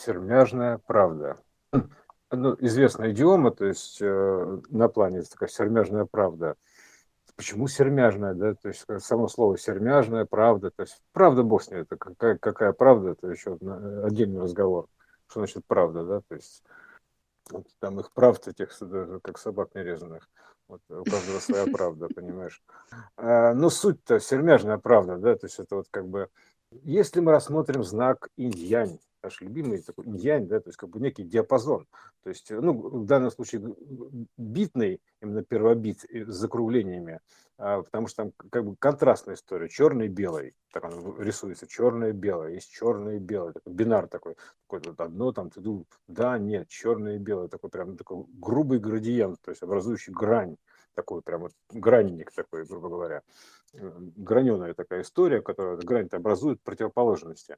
сермяжная правда. Ну, известная идиома, то есть э, на плане такая сермяжная правда. Почему сермяжная, да? То есть само слово сермяжная правда, то есть правда ней, это какая, какая правда, это еще отдельный разговор. Что значит правда, да? То есть там их правд этих, как собак нерезанных. Вот у каждого своя правда, понимаешь. А, но суть-то сермяжная правда, да, то есть это вот как бы, если мы рассмотрим знак инь-янь, наш любимый такой инь да, то есть как бы некий диапазон. То есть, ну, в данном случае битный, именно первобит с закруглениями, а, потому что там как бы контрастная история, черный и белый, так он рисуется, черное и белое, есть черное и белое, такой бинар такой, такой вот одно там, ты думаешь, да, нет, черное и белое, такой прям такой грубый градиент, то есть образующий грань, такой прям вот гранник такой, грубо говоря, граненая такая история, которая грань образует противоположности.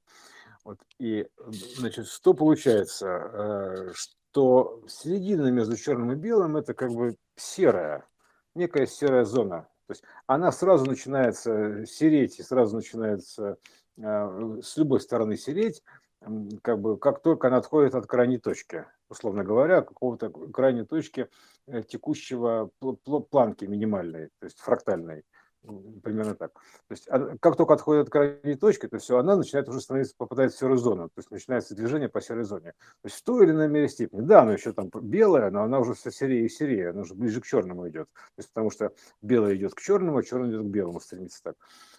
Вот, и, значит, что получается? Э, что середина между черным и белым – это как бы серая, некая серая зона. То есть она сразу начинается сереть, и сразу начинается э, с любой стороны сереть, как бы как только она отходит от крайней точки, условно говоря, какого-то крайней точки э, текущего планки минимальной, то есть фрактальной примерно так. То есть как только отходит от крайней точки, то все, она начинает уже становиться, попадает в серую зону, то есть начинается движение по серой зоне. То есть в той или иной мере степени. Да, она еще там белая, но она уже все серее и серее, она уже ближе к черному идет. То есть потому что белое идет к черному, а черный идет к белому, стремится так.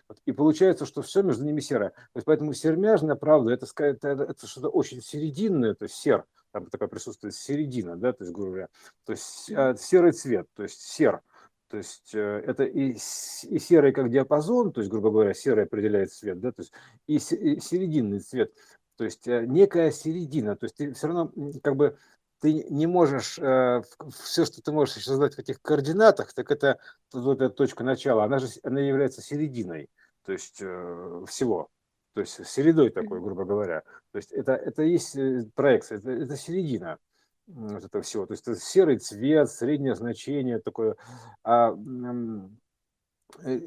Вот. И получается, что все между ними серое. То есть поэтому сермяжная правда, это, это, это что-то очень серединное, то есть сер, там такая присутствует середина, да, то есть, грубо говоря, то есть а, серый цвет, то есть сер – то есть э, это и, и серый как диапазон, то есть, грубо говоря, серый определяет цвет, да, то есть и, и серединный цвет, то есть э, некая середина, то есть ты все равно как бы ты не можешь, э, все, что ты можешь создать в этих координатах, так это вот эта точка начала, она же она является серединой, то есть всего, то есть середой такой, грубо говоря. То есть это, это есть проекция, это, это середина вот этого всего. То есть это серый цвет, среднее значение такое. А э,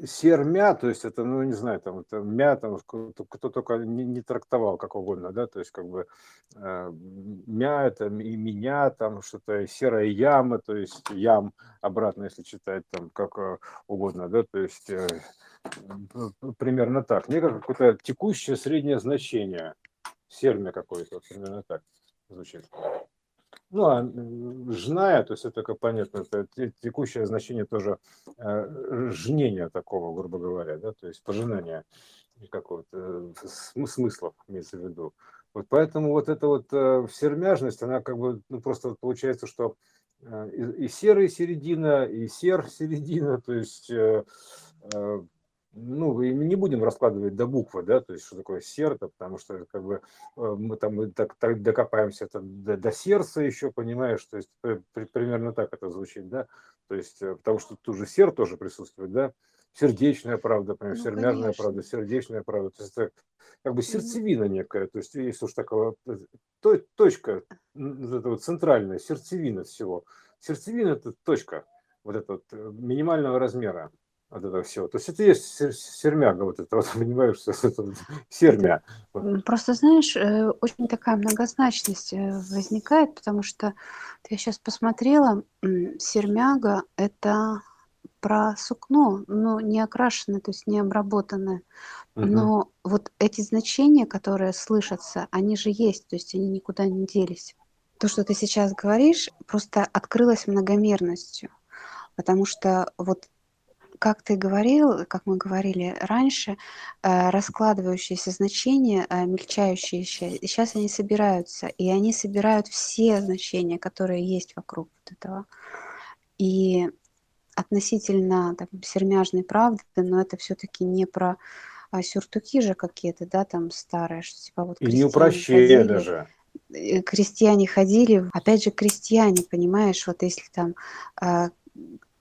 сермя, то есть это, ну, не знаю, там, это мя, там, кто, кто только не, не трактовал как угодно, да, то есть как бы э, мя, это и меня, там, что-то серая яма, то есть ям обратно, если читать там как э, угодно, да, то есть э, примерно так. Мне какое-то текущее среднее значение, сермя какое-то, примерно так звучит. Ну, а жная, то есть это, как понятно, это текущее значение тоже э, жнения такого, грубо говоря, да, то есть пожинания какого-то э, смысла имеется в виду. Вот поэтому вот эта вот э, сермяжность, она как бы, ну, просто получается, что и серая середина, и сер середина, то есть ну, мы не будем раскладывать до буквы, да, то есть что такое сердце, потому что как бы э, мы там так, так докопаемся это до, до сердца еще, понимаешь, то есть при, примерно так это звучит, да, то есть э, потому что тут же сер тоже присутствует, да, сердечная правда, например, ну, сермяжная конечно. правда, сердечная правда, то есть это как бы сердцевина некая, то есть если уж такого, э, то, точка, это вот центральная сердцевина всего, сердцевина это точка вот этого вот минимального размера, от этого всего. То есть это есть сермяга, вот это вот, понимаешь, это вот, сермя. Просто, знаешь, э, очень такая многозначность э, возникает, потому что я сейчас посмотрела, сермяга – это про сукно, но не окрашенное, то есть не обработанное. Но угу. вот эти значения, которые слышатся, они же есть, то есть они никуда не делись. То, что ты сейчас говоришь, просто открылось многомерностью. Потому что вот как ты говорил, как мы говорили раньше, э, раскладывающиеся значения, э, мельчающие сейчас они собираются, и они собирают все значения, которые есть вокруг вот этого. И относительно там, сермяжной правды, но это все-таки не про а, сюртуки же какие-то, да, там старые, что типа вот И не упрощение даже э, крестьяне ходили, опять же, крестьяне, понимаешь, вот если там,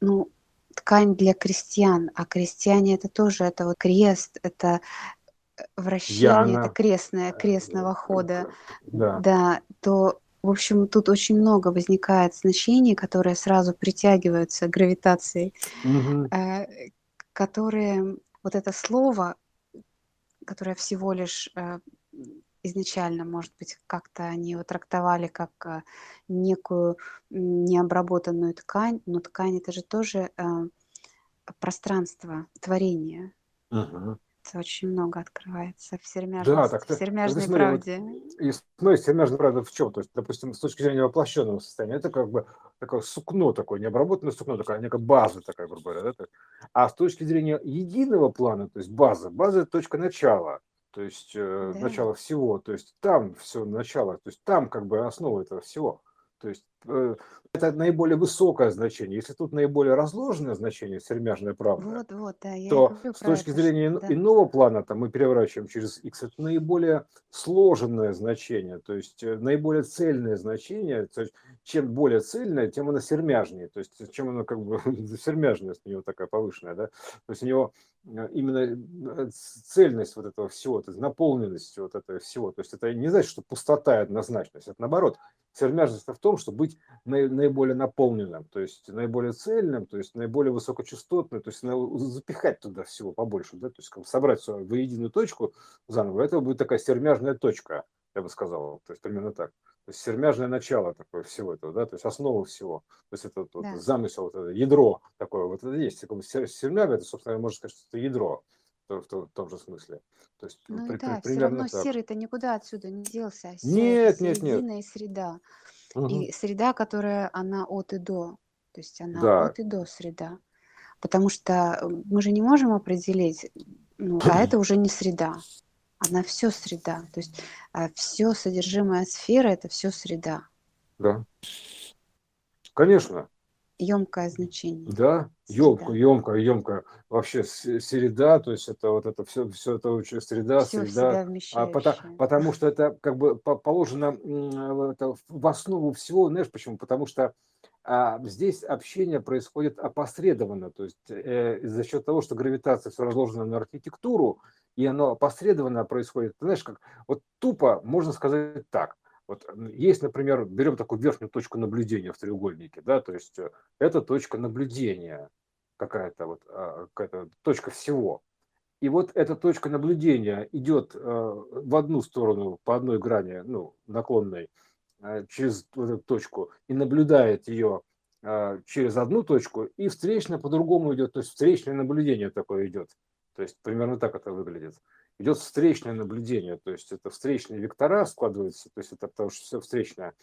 ну, ткань для крестьян, а крестьяне это тоже, это вот крест, это э, вращение, Яна. это крестное, крестного хода, да. да, то в общем, тут очень много возникает значений, которые сразу притягиваются гравитацией, угу. э, которые вот это слово, которое всего лишь э, изначально, может быть, как-то они его трактовали как э, некую необработанную ткань, но ткань это же тоже э, пространство творения. Угу. Это очень много открывается в Да, так, в так, сермяжной смотри, вот, правде. и смотри, сермяжная правда в чем? То есть, допустим, с точки зрения воплощенного состояния, это как бы такое сукно такое, необработанное сукно, такая некая база такая, грубо говоря. Да? А с точки зрения единого плана, то есть база, база – точка начала то есть э, Да. начало всего, то есть там все начало, то есть там как бы основа этого всего. То есть это наиболее высокое значение. Если тут наиболее разложенное значение, сермяжная правда, Вот, вот, да, то с точки это, зрения да. иного плана, там мы переворачиваем через x, это наиболее сложенное значение, то есть э, наиболее цельное значение. То есть, чем более цельное, тем оно сермяжнее. То есть чем оно как бы сермяжность у него такая повышенная, да. То есть у него э, именно э, цельность вот этого всего, то есть наполненность вот этого всего. То есть это не значит, что пустота и однозначность. Это наоборот. Сермяжность в том, что быть наи- наиболее наполненным, то есть наиболее цельным, то есть наиболее высокочастотным, то есть запихать туда всего побольше, да, то есть как собрать всё в единую точку заново. Это будет такая сермяжная точка, я бы сказал, то есть примерно так. То есть сермяжное начало такое всего этого, да, то есть основа всего. То есть это вот, Да. замысел, вот это ядро такое, вот это есть. Сермяга, это, собственно, можно сказать, что это ядро в, в том- в том же смысле. То есть Ну при- при- да, все примерно равно так. серый-то никуда отсюда не делся. а Нет, нет, нет. середина и среда. Мгм. И среда, которая она от и до. То есть она Да, от и до среда. Потому что э, мы же не можем определить, ну, а это уже не среда. Она все среда. То есть все содержимое сферы это все среда. да. Конечно. Емкое значение. Да, Среда. емко, емко, емко. Вообще среда, то есть это вот это все, все это очень среда, Все среда. А пота- потому что это как бы по- положено это в основу всего, знаешь почему? Потому что а, здесь общение происходит опосредованно, то есть э, за счет того, что гравитация все разложена на архитектуру, и оно опосредованно происходит. Ты знаешь, как вот тупо можно сказать так. Вот есть, например, берем такую верхнюю точку наблюдения в треугольнике, да, то есть э, это точка наблюдения какая-то вот а, какая-то точка всего. И вот эта точка наблюдения идет э, в одну сторону по одной грани, ну, наклонной, э, через эту точку и наблюдает ее через одну точку, и встречно по-другому идет, то есть встречное наблюдение такое идет. То есть примерно так это выглядит. Идет встречное наблюдение, то есть это встречные вектора складываются, то есть это потому что все встречное.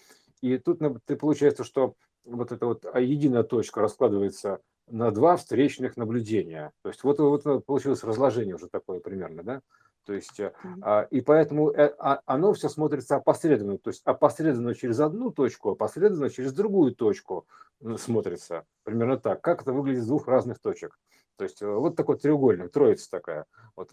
И тут на- ты получается, что вот эта вот а, единая точка раскладывается на два встречных наблюдения. То есть вот, вот получилось разложение уже такое примерно, да? То есть, э, а, и поэтому э, а, оно все смотрится опосредованно, то есть опосредованно через одну точку, опосредованно через другую точку м, смотрится. Примерно так. Как это выглядит с двух разных точек. То есть э, вот такой треугольник, троица такая, вот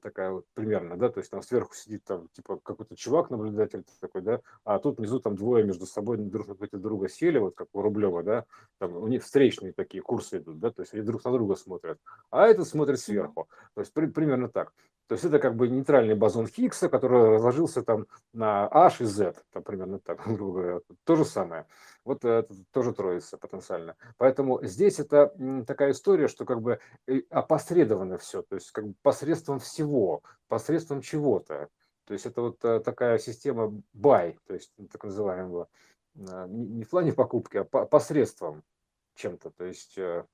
такая вот примерно, да, то есть там сверху сидит там типа какой-то чувак, наблюдатель такой, да, а тут внизу там двое между собой друг напротив друга сели, вот как у Рублева, да, там у них встречные такие курсы идут, да, то есть они друг на друга смотрят, а этот смотрит сверху, то есть при- примерно так. То есть это как бы нейтральный бозон Хиггса, который разложился там на H и Z, там примерно так, грубо говоря. То же самое. Вот это тоже троица потенциально. Поэтому здесь это такая история, что как бы э, опосредованно все, то есть как бы посредством всего, посредством чего-то. То есть это вот э, такая система buy, то есть ну, так называемого, э, не в плане покупки, а по- посредством чем-то. То есть э,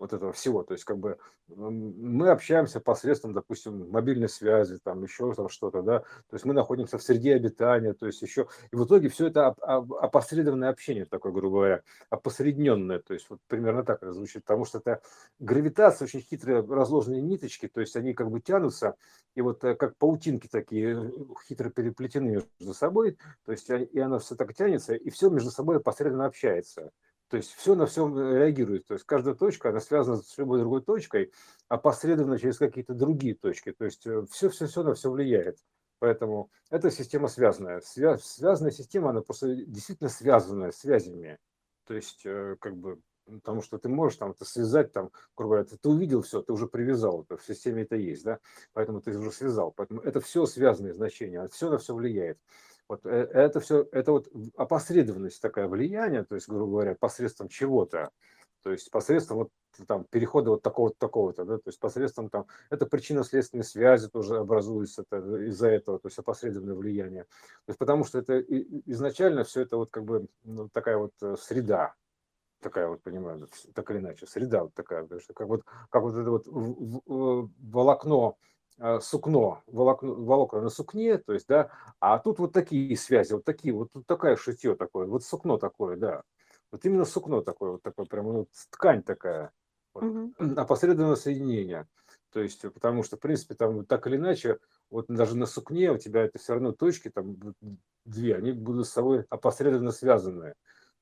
вот этого всего. То есть как бы мы общаемся посредством, допустим, мобильной связи, там еще там что-то, да. То есть мы находимся в среде обитания, то есть еще. И в итоге все это оп- оп- опосредованное общение такое, грубо говоря, опосредненное. То есть вот примерно так это звучит. Потому что это гравитация, очень хитрые разложенные ниточки, то есть они как бы тянутся, и вот э, как паутинки такие э, хитро переплетены между собой, то есть и оно все так тянется, и все между собой опосредованно общается. То есть все на все реагирует. То есть каждая точка, она связана с любой другой точкой, опосредованно через какие-то другие точки. То есть все-все-все на все влияет. Поэтому эта система связанная. Свя- связанная система, она просто действительно связанная связями. То есть э, как бы потому что ты можешь там это связать, там, грубо говоря, ты, ты увидел все, ты уже привязал, это в системе это есть, да, поэтому ты уже связал. Поэтому это все связанные значения, все на все влияет. Вот э, это все, это вот опосредованность такая влияние, то есть, грубо говоря, посредством чего-то. То есть посредством вот там перехода вот такого-то, такого-то, да, то есть посредством там, это причинно-следственные связи тоже образуются из-за этого, то есть опосредованное влияние. То есть потому что это изначально все это вот как бы ну, такая вот э, среда, такая вот, понимаю, так или иначе, среда вот такая, потому что как вот, как вот это вот волокно, а, сукно, волокно, волокна на сукне, то есть, да, а тут вот такие связи, вот такие, вот тут такая шитье такое, вот сукно такое, да, вот именно сукно такое, вот такое, прям ну, ткань такая, вот, угу. опосредованное соединение. То есть, потому что, в принципе, там так или иначе, вот даже на сукне у тебя это все равно точки, там две, они будут с собой опосредованно связаны.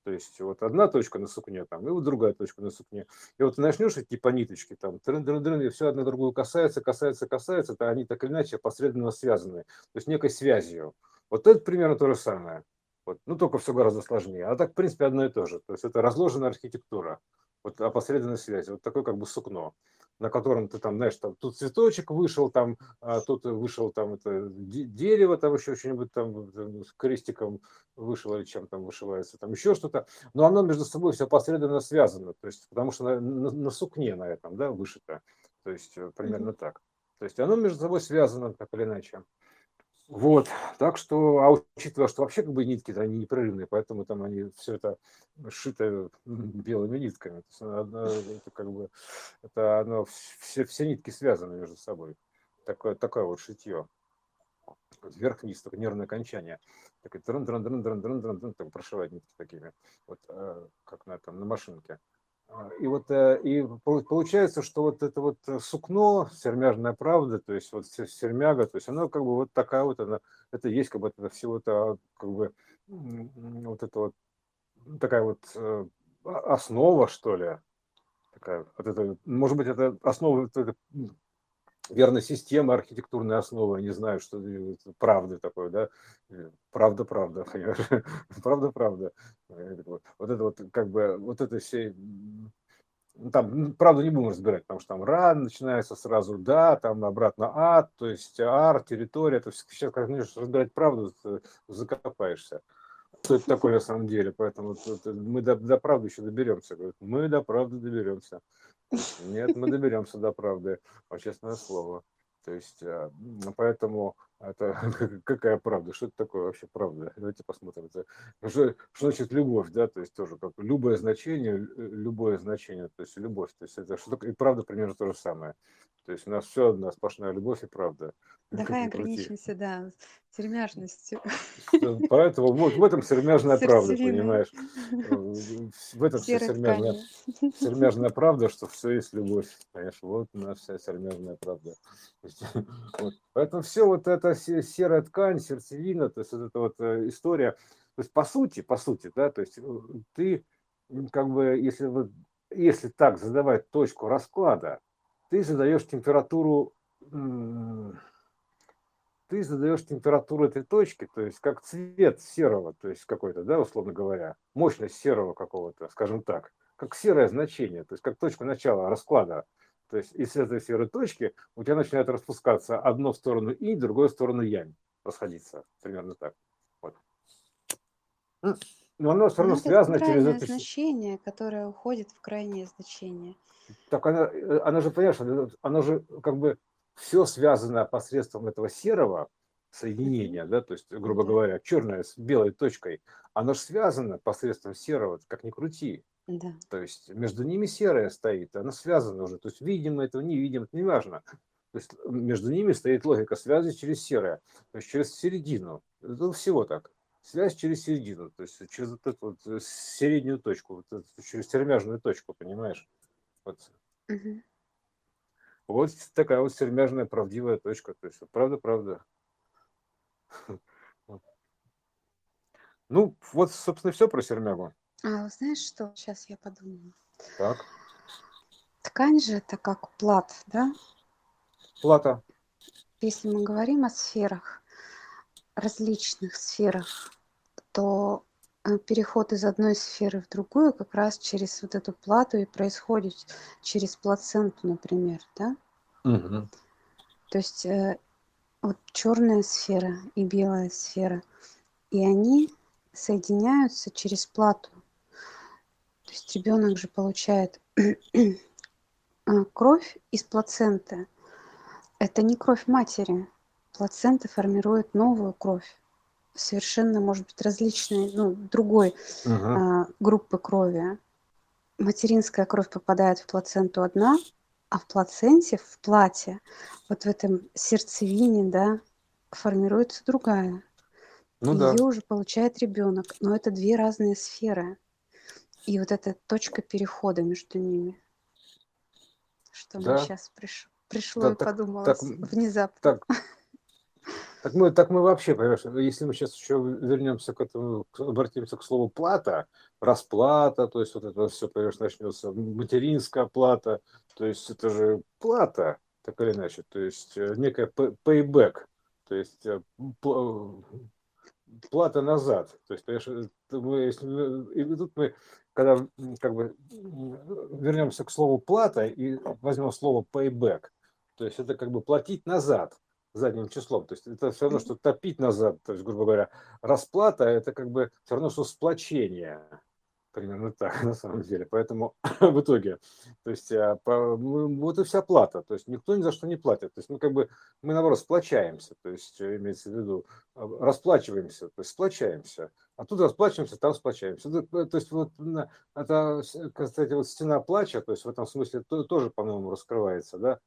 То есть вот одна точка на сукне, там, и вот другая точка на сукне. И вот начнешь идти по ниточке, там, дрын дрын дрын и все одна другую касается, касается, касается, то они так или иначе опосредованно связаны. То есть некой связью. Вот это примерно то же самое. Вот. Ну, только все гораздо сложнее. А так, в принципе, одно и то же. То есть это разложенная архитектура вот опосредованной связи, вот такое как бы сукно, на котором ты там, знаешь, там тут цветочек вышел, там, а тут вышел там это дерево, там еще что-нибудь там с крестиком вышел или чем там вышивается, там еще что-то, но оно между собой все опосредованно связано, то есть потому что на, на, на сукне на этом, да, вышито, то есть э, примерно mm-hmm. так. То есть оно между собой связано так или иначе. Вот, так что, а учитывая, что вообще как бы нитки они непрерывные, поэтому там они все это сшито белыми нитками. То есть, оно, это как бы, это оно, все, все нитки связаны между собой. Такое, такое вот шитье. Вверх-вниз, только нервное окончание. Такой дрын дрын дрын дрын дрын дрын так прошивать нитки такими, вот э, как на, там, на машинке. А, и вот э, и получается, что вот это вот сукно, сермяжная правда, то есть вот сермяга, то есть оно как бы вот такая вот, она, это есть как бы это всего это как бы вот это вот такая вот э, основа, что ли, такая вот это, может быть, это основа верно, система, архитектурная основа, не знаю, что это правда такое, да, правда, правда, правда, правда. Вот это вот, как бы, вот это все, там, правда, не будем разбирать, потому что там ран начинается сразу, да, там обратно ад, то есть ар, территория, это сейчас, как начнешь разбирать правду, закопаешься. Что это такое на самом деле, поэтому мы до, до правды еще доберемся. Мы до правды доберемся. Нет, мы доберемся до правды, честное слово. То есть, а, поэтому это какая правда? Что это такое вообще правда? Давайте посмотрим. Это, что, что значит любовь, да? То есть тоже как любое значение, любое значение, то есть любовь. То есть это что такое? И правда примерно то же самое. То есть у нас все одна сплошная любовь и правда. Давай ограничимся, да, сермяжностью. Поэтому вот в этом сермяжная правда, понимаешь? В этом вся сермяжная, сермяжная правда, что все есть любовь. Понимаешь, вот у нас вся сермяжная правда. Вот. Поэтому все вот эта серая ткань, сердцевина, то есть вот эта вот э, история. То есть по сути, по сути, да, то есть э, ты как бы, если, вот, если так задавать точку расклада, ты задаешь температуру, ты задаешь температуру этой точки, то есть как цвет серого, то есть какой-то, да, условно говоря, мощность серого какого-то, скажем так, как серое значение, то есть как точка начала расклада. То есть из этой серой точки у тебя начинает распускаться одно в сторону и, другое в сторону янь, расходиться, примерно так. Вот. Но оно все равно Но связано через это значение, которое уходит в крайнее значение. Так она, э, она же, понимаешь, она, она же как бы все связано посредством этого серого соединения, да, то есть, грубо говоря, черное с белой точкой, оно же связано посредством серого, как ни крути. Да. То есть между ними серое стоит, оно связано уже. То есть видим мы этого, не видим, это не важно. То есть между ними стоит логика связи через серое, то есть через середину. Это всего так. Связь через середину, то есть через вот эту вот э, среднюю точку, вот эту, через термяжную точку, понимаешь? Вот. Угу. Вот такая вот сермяжная правдивая точка. То есть, правда, правда. Ну, вот, собственно, все про сермягу. А знаешь что? Сейчас я подумаю. Так. Ткань же это как плат, да? Плата. Если мы говорим о сферах, различных сферах, то Э, переход из одной сферы в другую как раз через вот эту плату и происходит через плаценту, например, да? Угу. То есть э, вот черная сфера и белая сфера, и они соединяются через плату. То есть ребенок же получает а, кровь из плаценты. Это не кровь матери. Плацента формирует новую кровь совершенно, может быть, различной, ну, другой угу. а, группы крови. Материнская кровь попадает в плаценту одна, а в плаценте, в плате, вот в этом сердцевине, да, формируется другая. Ну, Ее да. уже получает ребенок, но это две разные сферы. И вот эта точка перехода между ними. Что да. мне сейчас приш... пришло да, и так, подумалось так, внезапно. Так, так мы, так мы вообще, понимаешь, если мы сейчас еще вернемся к этому, обратимся к слову плата, расплата, то есть вот это все, понимаешь, начнется, материнская плата, то есть это же плата, так или иначе, то есть э, некая payback, то есть э, плата назад. То есть, понимаешь, мы, если, и тут мы, когда как бы вернемся к слову плата и возьмем слово payback, то есть это как бы платить назад задним числом. То есть это все равно, что топить назад, то есть, грубо говоря, расплата это как бы все равно, что сплочение. Примерно так, на самом деле. Поэтому в итоге, то есть, а, по, мы, вот и вся плата. То есть, никто ни за что не платит. То есть, мы как бы, мы наоборот сплочаемся. То есть, э, имеется в виду, а, расплачиваемся, то есть, сплочаемся. А тут расплачиваемся, там сплочаемся. То, то есть, вот это, кстати, вот стена плача, то есть, в этом смысле то, тоже, по-моему, раскрывается, да,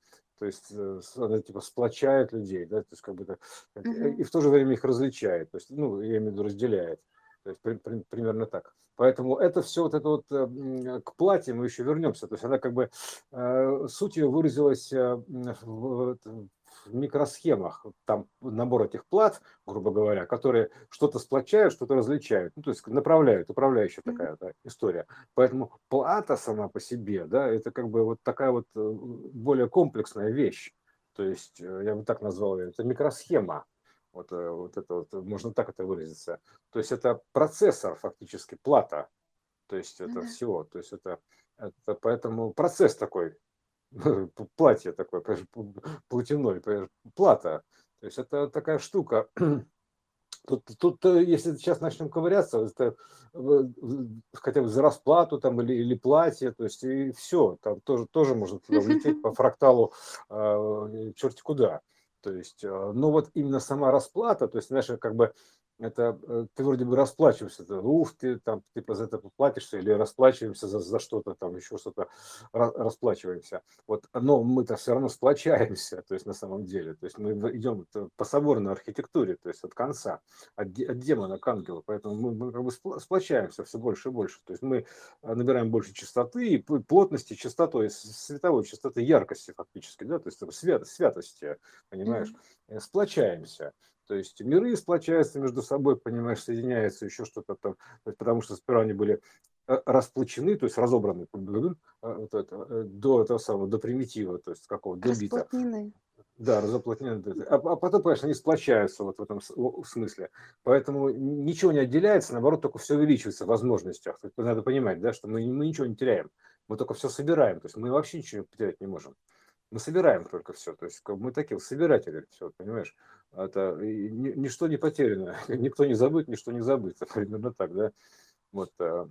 то есть э, она типа сплочает людей, да, то есть как бы так, uh-huh. и в то же время их различает, то есть, ну, я имею в виду разделяет. То есть при, при, примерно так. Поэтому это все вот это вот э, к платье мы еще вернемся. То есть она как бы э, суть ее выразилась э, в, в микросхемах. Там набор этих плат, грубо говоря, которые что-то сплочают, что-то различают. Ну, то есть направляют, управляющая такая да, история. Поэтому плата сама по себе, да, это как бы вот такая вот более комплексная вещь. То есть я бы так назвал ее, это микросхема вот, э, вот это вот, можно так это выразиться. То есть это процессор фактически, плата. То есть это mm-hmm. всего. То есть это, это поэтому процесс такой, платье такое, платяной, плата. То есть это такая штука. Тут, тут, э, если сейчас начнем ковыряться, это хотя бы за расплату там или, или платье, то есть и все, там тоже, тоже можно туда влететь по фракталу э, черти куда. То есть, э, ну вот именно сама расплата, то есть, знаешь, как бы это э, ты вроде бы расплачиваешься, ты, уф, ты там типа за это поплатишься или расплачиваемся за, за что-то там, еще что-то расплачиваемся. Вот, но мы-то все равно сплочаемся, то есть на самом деле, то есть мы идем по соборной архитектуре, то есть от конца, от, от демона к ангелу, поэтому мы, мы как бы сплочаемся все больше и больше, то есть мы э, набираем больше частоты, плотности, частоты, световой частоты, яркости фактически, да, то есть свят, святости, понимаешь, mm-hmm. сплочаемся. То есть миры сплочаются между собой, понимаешь, соединяются, еще что-то там, потому что сперва они были э, расплачены, то есть разобраны э, вот это, э, до этого самого, до примитива, то есть какого, до бита. Да, разоплотнены. А, а потом, конечно, они сплочаются вот в этом смысле. Поэтому ничего не отделяется, наоборот, только все увеличивается в возможностях. Надо понимать, да, что мы, мы ничего не теряем. Мы только все собираем. То есть мы вообще ничего потерять не можем. Мы собираем только все. То есть мы такие собиратели, все, понимаешь? это ничто не потеряно, никто не забыт, ничто не забыто, примерно так, да. Вот, э,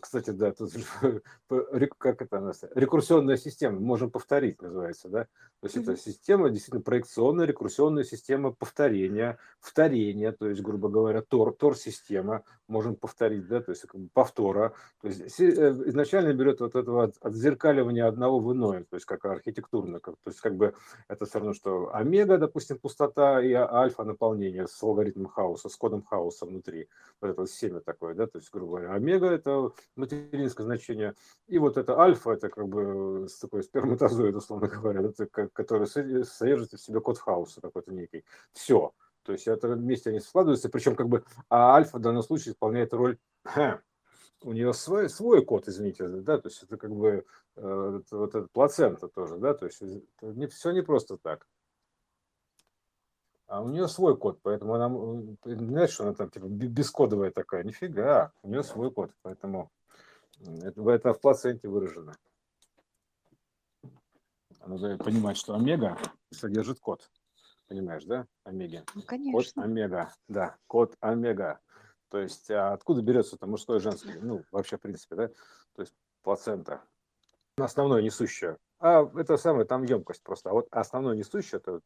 кстати, да, тут как это у нас, рекурсионная система, можем повторить, называется, да. То есть это система, действительно, проекционная, рекурсионная система повторения, вторения, то есть, грубо говоря, тор, тор-система, можем повторить, да, то есть как бы повтора. То есть э, изначально берет вот этого отзеркаливания одного в иное, то есть как архитектурно, как, то есть как бы это все равно, что омега, допустим, пустота и альфа наполнение с алгоритмом хаоса, с кодом хаоса внутри, вот это вот семя такое, да, то есть, грубо говоря, омега это материнское значение, и вот это альфа, это как бы такой сперматозоид, условно говоря, это, который содержит в себе код хаоса какой-то некий. Все. То есть это вместе они складываются, причем как бы а альфа в данном случае исполняет роль у нее свой, свой код, извините, да, то есть это как бы э, вот этот плацента тоже, да, то есть не, все не просто так. А у нее свой код, поэтому она, знаешь, что она там типа бескодовая такая, нифига, у нее свой код, поэтому это, это в плаценте выражено. Надо понимать, что омега содержит код. Понимаешь, да? Омеги. Ну, конечно. Код омега, да, код омега. То есть а откуда берется это мужское и женское? Ну, вообще, в принципе, да? То есть плацента. Основное несущее. А это самое, там емкость просто. А вот основное несущее, это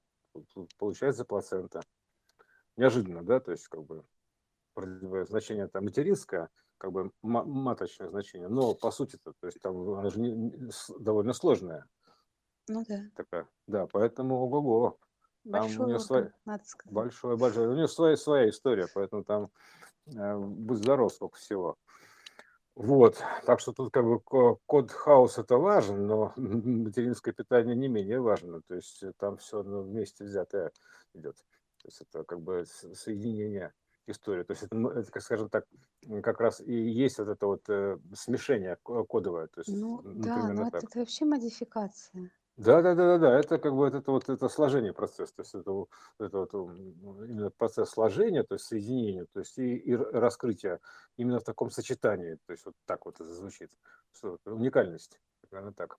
получается плацента. Неожиданно, да? То есть, как бы, значение это материнское, как бы маточное значение, но по сути то то есть там она же не, довольно сложная. Ну да. Такая, да, поэтому ого-го. Там Большой у нее своя, надо сказать. Большое, большое. У нее своя, своя история, поэтому там э, будь здоров, сколько всего. Вот, так что тут как бы код хаос это важен, но материнское питание не менее важно. То есть там все вместе взятое идет. То есть это как бы соединение истории. То есть это, это как скажем так, как раз и есть вот это вот э, смешение кодовое. То есть, ну да, но это, это вообще модификация. Да, да, да, да, да. Это как бы это вот это сложение процесса, то есть это, это вот именно процесс сложения, то есть соединения, то есть и, и раскрытия именно в таком сочетании, то есть вот так вот это звучит, что уникальность, примерно так.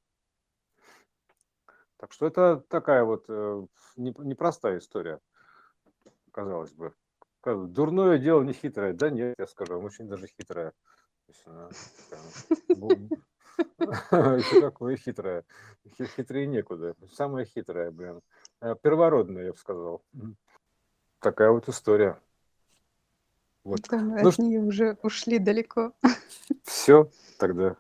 Так что это такая вот э, непростая история, казалось бы. Дурное дело не хитрое, да нет, я скажу, очень даже хитрое. Еще какое хитрое. Хитрее некуда. Самое хитрое, блин. Э, первородное, я бы сказал. Такая вот история. Вот. ну, от нее уже ушли далеко. Все, тогда